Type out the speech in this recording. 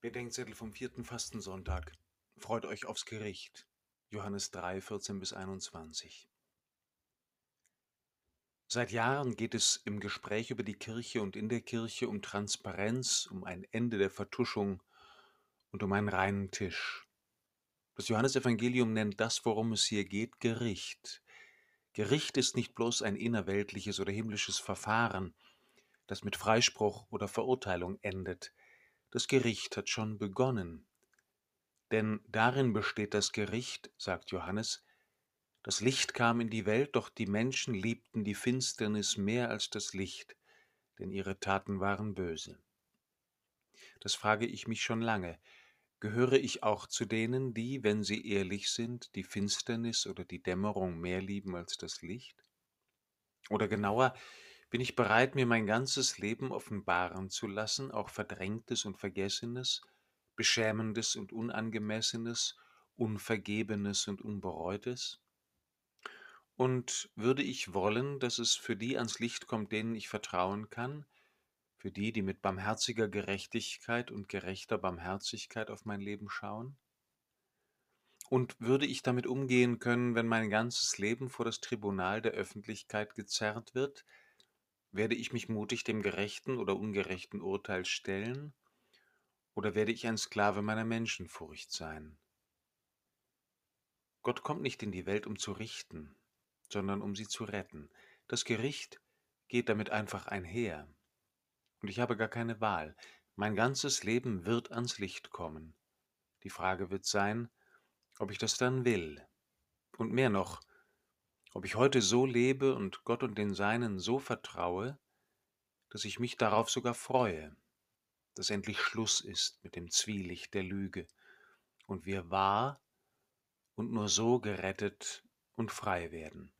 Bedenkzettel vom vierten Fastensonntag. Freut euch aufs Gericht. Johannes 3, 14 bis 21. Seit Jahren geht es im Gespräch über die Kirche und in der Kirche um Transparenz, um ein Ende der Vertuschung und um einen reinen Tisch. Das Johannesevangelium nennt das, worum es hier geht, Gericht. Gericht ist nicht bloß ein innerweltliches oder himmlisches Verfahren, das mit Freispruch oder Verurteilung endet. Das Gericht hat schon begonnen. Denn darin besteht das Gericht, sagt Johannes, das Licht kam in die Welt, doch die Menschen liebten die Finsternis mehr als das Licht, denn ihre Taten waren böse. Das frage ich mich schon lange. Gehöre ich auch zu denen, die, wenn sie ehrlich sind, die Finsternis oder die Dämmerung mehr lieben als das Licht? Oder genauer, bin ich bereit, mir mein ganzes Leben offenbaren zu lassen, auch Verdrängtes und Vergessenes, Beschämendes und Unangemessenes, Unvergebenes und Unbereutes? Und würde ich wollen, dass es für die ans Licht kommt, denen ich vertrauen kann, für die, die mit barmherziger Gerechtigkeit und gerechter Barmherzigkeit auf mein Leben schauen? Und würde ich damit umgehen können, wenn mein ganzes Leben vor das Tribunal der Öffentlichkeit gezerrt wird, werde ich mich mutig dem gerechten oder ungerechten Urteil stellen, oder werde ich ein Sklave meiner Menschenfurcht sein? Gott kommt nicht in die Welt, um zu richten, sondern um sie zu retten. Das Gericht geht damit einfach einher. Und ich habe gar keine Wahl. Mein ganzes Leben wird ans Licht kommen. Die Frage wird sein, ob ich das dann will. Und mehr noch, ob ich heute so lebe und Gott und den Seinen so vertraue, dass ich mich darauf sogar freue, dass endlich Schluss ist mit dem Zwielicht der Lüge und wir wahr und nur so gerettet und frei werden.